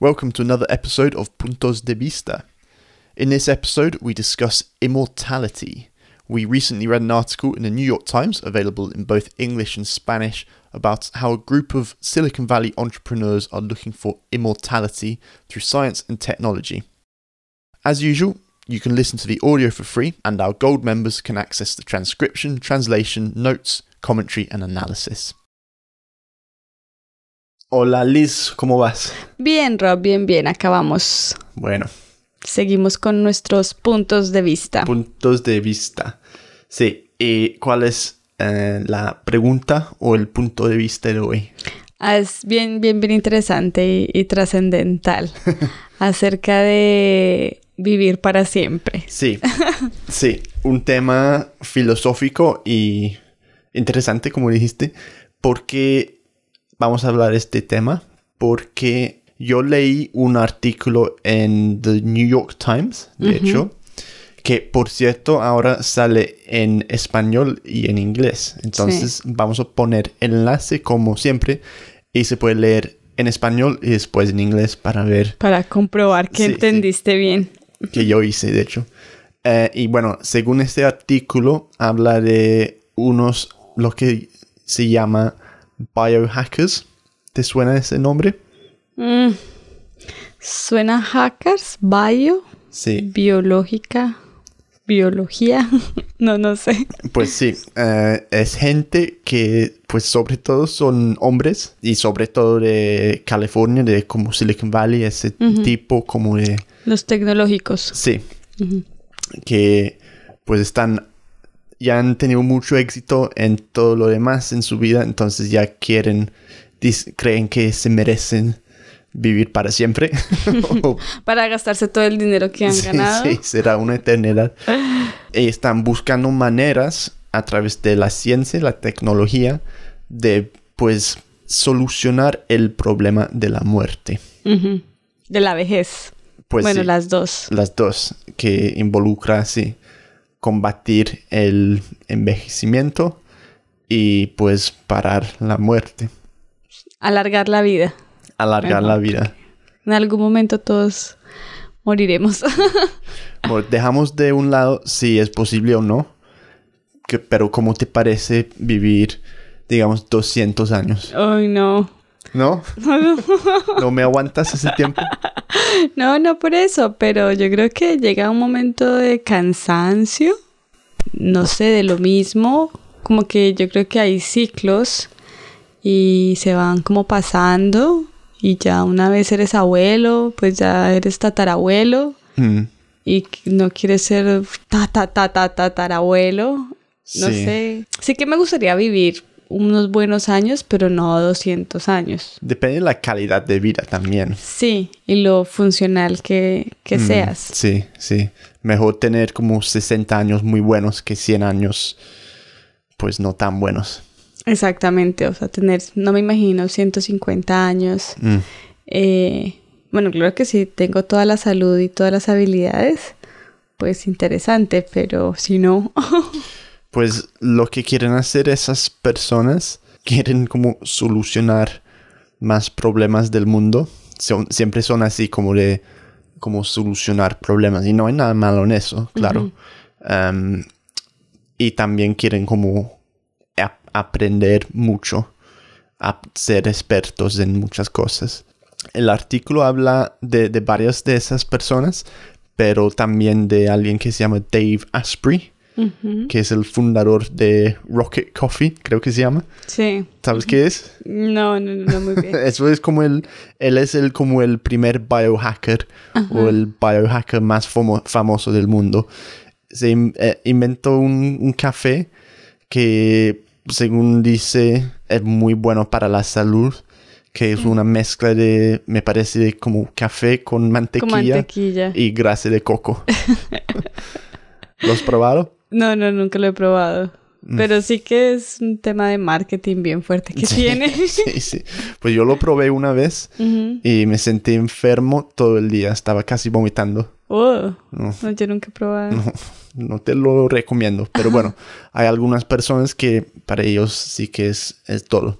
Welcome to another episode of Puntos de Vista. In this episode, we discuss immortality. We recently read an article in the New York Times, available in both English and Spanish, about how a group of Silicon Valley entrepreneurs are looking for immortality through science and technology. As usual, you can listen to the audio for free, and our gold members can access the transcription, translation, notes, commentary, and analysis. Hola Liz, ¿cómo vas? Bien, Rob, bien, bien, acabamos. Bueno, Seguimos con nuestros puntos de vista. puntos de vista. Sí, ¿y cuál es eh, la pregunta o el punto de vista de hoy? Ah, es bien, bien, bien interesante y, y trascendental acerca de vivir para siempre. Sí, sí, un tema filosófico y interesante, como dijiste, porque vamos a hablar de este tema, porque yo leí un artículo en The New York Times, de hecho, que por cierto ahora sale en español y en inglés. Entonces vamos a poner enlace como siempre y se puede leer en español y después en inglés para ver Para comprobar que Sí, sí. entendiste bien. que yo hice, de hecho. Eh, y bueno, según este artículo, habla de unos, lo que se llama biohackers. ¿Te suena ese nombre? Mm. Suena hackers, bio, Sí, biológica, biología. no, no sé. pues sí, eh, es gente que, pues sobre todo son hombres y sobre todo de California, de como Silicon Valley, ese tipo como de... Los tecnológicos. Sí, que pues están, ya han tenido mucho éxito en todo lo demás en su vida, entonces ya quieren, creen que se merecen vivir para siempre. Para gastarse todo el dinero que han sí, ganado. sí, será una eternidad. y están buscando maneras a través de la ciencia, la tecnología, de pues solucionar el problema de la muerte. De la vejez. Pues bueno, sí. las dos. las dos, que involucra así combatir el envejecimiento y pues parar la muerte, Alargar la vida. alargar la vida. En algún momento todos moriremos. Dejamos de un lado si es posible o no, que, pero ¿cómo te parece vivir, digamos, 200 años? Ay, no. ¿No? ¿No me aguantas ese tiempo? No, no por eso, pero yo creo que llega un momento de cansancio, no sé, de lo mismo, como que yo creo que hay ciclos y se van como pasando y ya una vez eres abuelo, pues ya eres tatarabuelo Mm, y no quieres ser ta ta ta ta tatarabuelo, no Sí. sé. Sí que me gustaría vivir unos buenos años, pero no 200 años. Depende de la calidad de vida también. Sí, y lo funcional que, que Mm, seas. Sí, sí. Mejor tener como 60 años muy buenos que 100 años pues no tan buenos. Exactamente, o sea, tener, no me imagino, 150 años. Mm, Eh, bueno, claro que si tengo toda la salud y todas las habilidades, pues interesante, pero si no, Pues lo que quieren hacer esas personas, quieren como solucionar más problemas del mundo. Son- siempre son así como de como solucionar problemas y no hay nada malo en eso, claro. Um, y también quieren como ap- aprender mucho, a ser expertos en muchas cosas. El artículo habla de, de varias de esas personas, pero también de alguien que se llama Dave Asprey, que es el fundador de Rocket Coffee, creo que se llama. sí, ¿Sabes qué es? no, no, no, no, muy bien. Eso es como el, él es el como el primer biohacker o el biohacker más famo- famoso del mundo. Se in- eh, inventó un, un café que, según dice, es muy bueno para la salud, que es una mezcla de, me parece, de como café con Con mantequilla, mantequilla. y grasa de coco. ¿Lo has probado? No, no, nunca lo he probado. Pero sí que es un tema de marketing bien fuerte que Mm. Sí, tiene. Sí, sí. Pues yo lo probé una vez Ujú. y me sentí enfermo todo el día. Estaba casi vomitando. Oh, No, no, yo nunca he probado. no, no te lo recomiendo. Pero bueno, hay algunas personas que para ellos sí que es, es todo.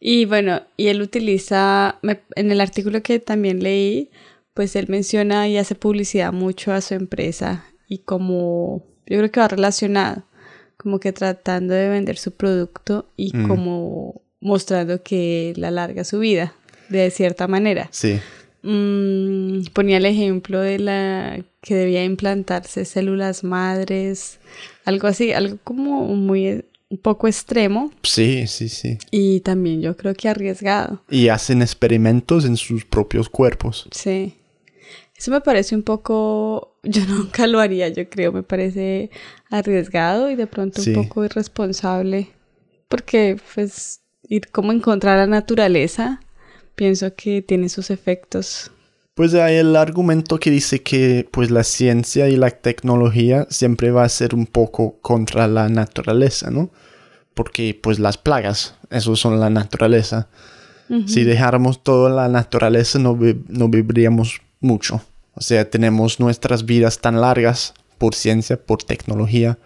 Y bueno, y él utiliza, en el artículo que también leí, pues él menciona y hace publicidad mucho a su empresa y como, yo creo que va relacionado, como que tratando de vender su producto y mm. como mostrando que él alarga su vida de cierta manera. Sí. Mm, ponía el ejemplo de la que debía implantarse células madres, algo así, algo como muy un poco extremo. Sí, sí, sí. Y también yo creo que arriesgado. Y hacen experimentos en sus propios cuerpos. Sí. Eso me parece un poco, yo nunca lo haría, yo creo, me parece arriesgado y de pronto un poco irresponsable, porque pues ir como encontrar la naturaleza, pienso que tiene sus efectos. Pues hay el argumento que dice que pues la ciencia y la tecnología siempre va a ser un poco contra la naturaleza, ¿no? Porque pues las plagas, eso son la naturaleza. Si dejáramos toda la naturaleza no, no viviríamos mucho. O sea, tenemos nuestras vidas tan largas por ciencia, por tecnología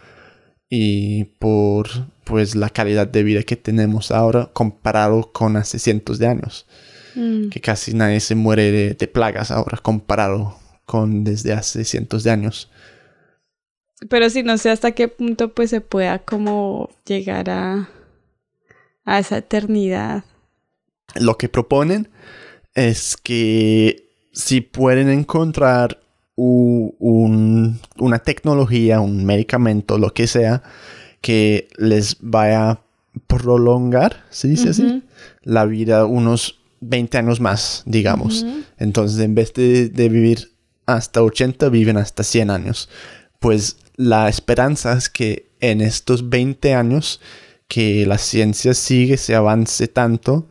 y por pues la calidad de vida que tenemos ahora comparado con hace cientos de años. Mm. Que casi nadie se muere de, plagas ahora comparado con desde hace cientos de años. Pero sí, no sé hasta qué punto pues se pueda como llegar a, a esa eternidad. Lo que proponen es que si pueden encontrar una tecnología, un medicamento, lo que sea, que les vaya a prolongar, se dice así, la vida unos 20 años más, digamos. Entonces, en vez de, vivir hasta 80, viven hasta 100 años. Pues la esperanza es que en estos 20 años que la ciencia sigue, se avance tanto,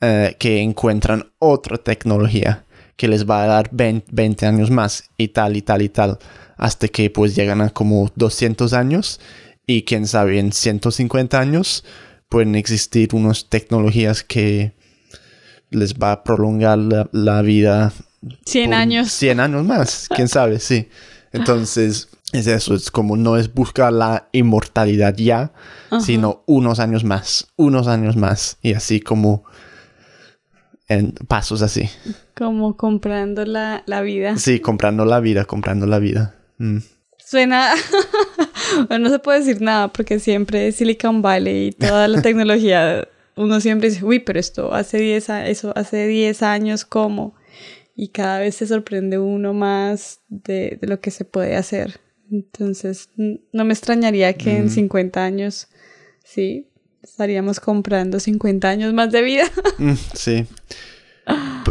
eh, que encuentran otra tecnología que les va a dar 20, años más y tal y tal y tal, hasta que pues llegan a como 200 años y quién sabe, en 150 años pueden existir unas tecnologías que les va a prolongar la, vida. 100 años. 100 años más, quién sabe, sí. Entonces, es eso, es como no es buscar la inmortalidad ya, sino unos años más, unos años más, y así como en pasos así. Como comprando la, vida. Sí, comprando la vida, comprando la vida. Mm. Suena... bueno, no se puede decir nada porque siempre Silicon Valley y toda la tecnología, uno siempre dice, uy, pero esto hace 10 eso hace 10 años, ¿cómo? Y cada vez se sorprende uno más de, lo que se puede hacer. Entonces, no me extrañaría que en 50 mm. años, sí, estaríamos comprando 50 años más de vida. Mm, sí.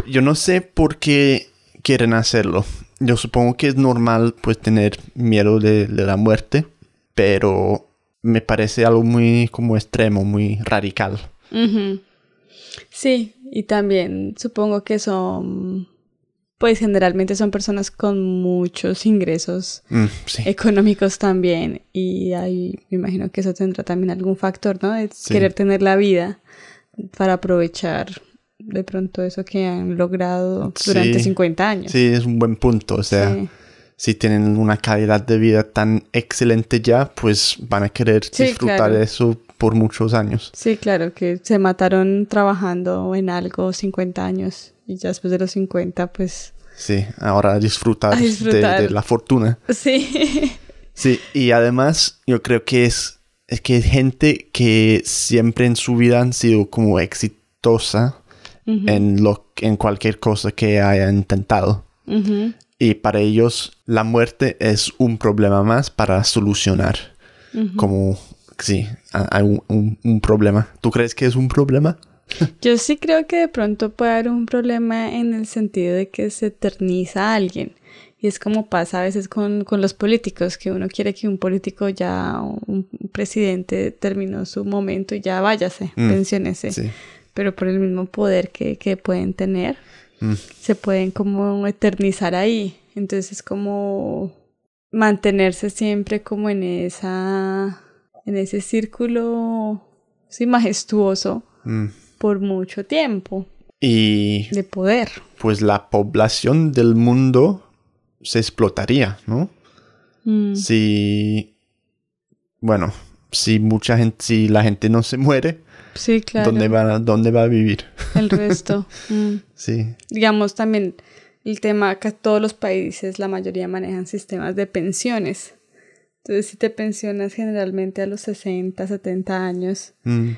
Yo no sé por qué quieren hacerlo. Yo supongo que es normal pues tener miedo de, la muerte, pero me parece algo muy como extremo, muy radical. Sí, y también supongo que son pues generalmente son personas con muchos ingresos mm, económicos también y ahí me imagino que eso tendrá también algún factor, ¿no? De querer tener la vida para aprovechar de pronto eso que han logrado durante 50 años. Sí, es un buen punto, o sea, si tienen una calidad de vida tan excelente ya, pues van a querer disfrutar de eso por muchos años. Sí, claro, que se mataron trabajando en algo 50 años y ya después de los 50, pues... Sí, ahora disfrutar, De, la fortuna. Sí. Sí, y además yo creo que es, es que gente que siempre en su vida han sido como exitosa en, lo, en cualquier cosa que haya intentado. Y para ellos la muerte es un problema más para solucionar. Como, sí, hay un, un, problema. ¿Tú crees que es un problema? Yo sí creo que de pronto puede haber un problema en el sentido de que se eterniza a alguien. Y es como pasa a veces con, con, los políticos, que uno quiere que un político ya, un presidente terminó su momento y ya váyase, mm, pensionese. Sí pero por el mismo poder que, pueden tener, mm. se pueden como eternizar ahí. Entonces es como mantenerse siempre como en esa, en ese círculo, sí, majestuoso mm. Por mucho tiempo. Y... De poder. Pues la población del mundo se explotaría, ¿no? Mm. Si... Bueno, si mucha gente, si la gente no se muere, Sí, claro. ¿Dónde va, dónde va a vivir? El resto. mm. Sí, Digamos también el tema que todos los países, la mayoría manejan sistemas de pensiones. Entonces, si te pensionas generalmente a los 60, 70 años, Mm.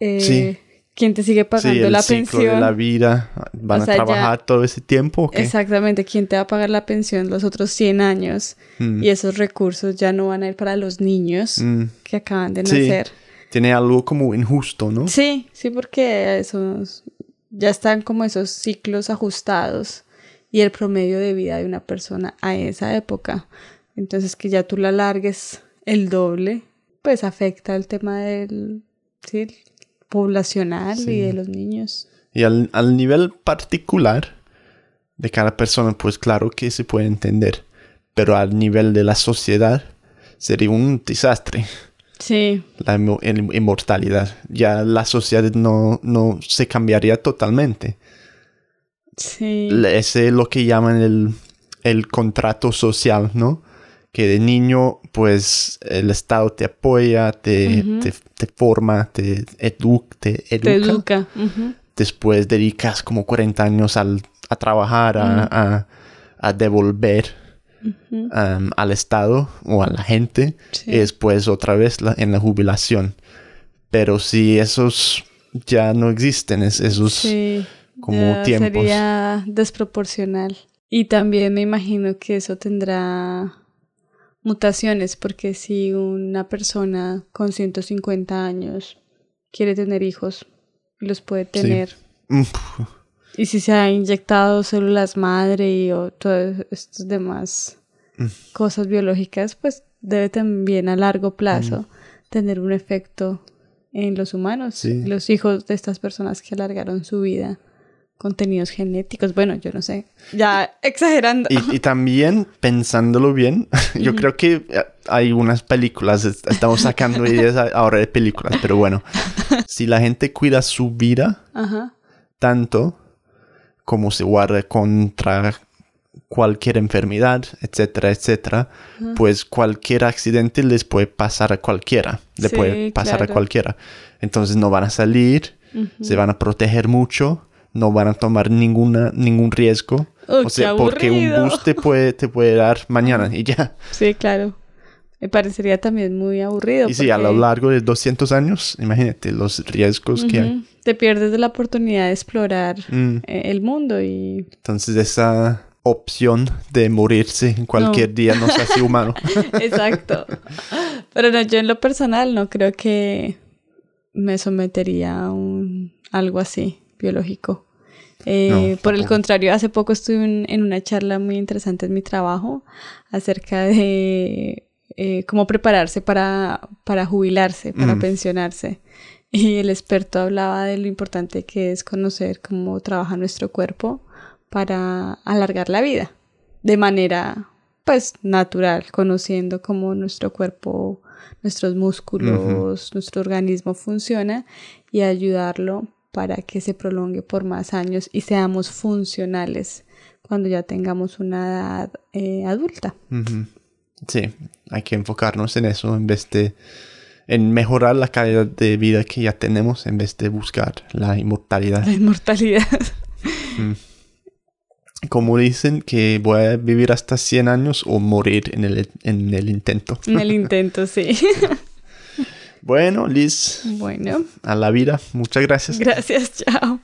eh, Sí. ¿Quién te sigue sí, pagando el la ciclo pensión? de la vida. ¿Van O sea, a ya- trabajar todo ese tiempo o qué? Exactamente, ¿quién te va a pagar la pensión los otros 100 años? Mm. Y esos recursos ya no van a ir para los niños Mm. que acaban de Sí. nacer. Tiene algo como injusto, ¿no? Sí, sí, porque esos ya están como esos ciclos ajustados y el promedio de vida de una persona a esa época. Entonces que ya tú la largues el doble, pues afecta el tema del sí, poblacional Sí. y de los niños. Y al, al nivel particular de cada persona, pues claro que se puede entender. Pero al nivel de la sociedad sería un desastre. Sí, La el- inmortalidad. Ya la sociedad no, no se cambiaría totalmente. sí. Ese es lo que llaman el, el contrato social, ¿no? Que de niño, pues el Estado te apoya, te, te, te forma, te, edu- te educa. Te educa. Después dedicas como 40 años al, a trabajar, a, a- a devolver um, al Estado o a la gente. Sí. Y después otra vez la- en la jubilación. Pero si esos ya no existen, es- esos... Sí, como ya tiempos. Sería desproporcional. Y también me imagino que eso tendrá mutaciones, porque si una persona con 150 años quiere tener hijos, los puede tener. Mm, Y si se ha inyectado células madre y o todas estas demás Mm. cosas biológicas, pues debe también a largo plazo tener un efecto en los humanos, Sí. los hijos de estas personas que alargaron su vida, contenidos genéticos, bueno, yo no sé, ya exagerando. Y, y también, pensándolo bien, yo creo que eh, hay unas películas, est- estamos sacando ideas ahora de películas, pero bueno, si la gente cuida su vida tanto como se guarda contra cualquier enfermedad, etcétera, etcétera, pues cualquier accidente les puede pasar a cualquiera, le Sí, puede pasar claro. a cualquiera. Entonces no van a salir, se van a proteger mucho, no van a tomar ninguna, ningún riesgo. Oh, o sea, porque un bus te puede, te puede dar mañana y ya. sí, claro. Me parecería también muy aburrido. Y sí, a lo largo de 200 años, imagínate los riesgos que hay. Te pierdes de la oportunidad de explorar Mm. eh, el mundo y Entonces esa opción de morirse en cualquier No. día no se hace humano. Exacto. Pero no, yo en lo personal no creo que me sometería a un algo así biológico. Eh, No, por el contrario, hace poco estuve en, en una charla muy interesante en mi trabajo acerca de eh, cómo prepararse para, para jubilarse, para Mm. pensionarse. Y el experto hablaba de lo importante que es conocer cómo trabaja nuestro cuerpo para alargar la vida de manera pues natural, conociendo cómo nuestro cuerpo, nuestros músculos, nuestro organismo funciona y ayudarlo para que se prolongue por más años y seamos funcionales cuando ya tengamos una edad eh, adulta. Sí, hay que enfocarnos en eso en vez de en mejorar la calidad de vida que ya tenemos en vez de buscar la inmortalidad. La inmortalidad. Como dicen que voy a vivir hasta 100 años o morir en el, en el intento. en el intento, sí. Bueno, Liz, bueno, a la vida. Muchas gracias. gracias, chao.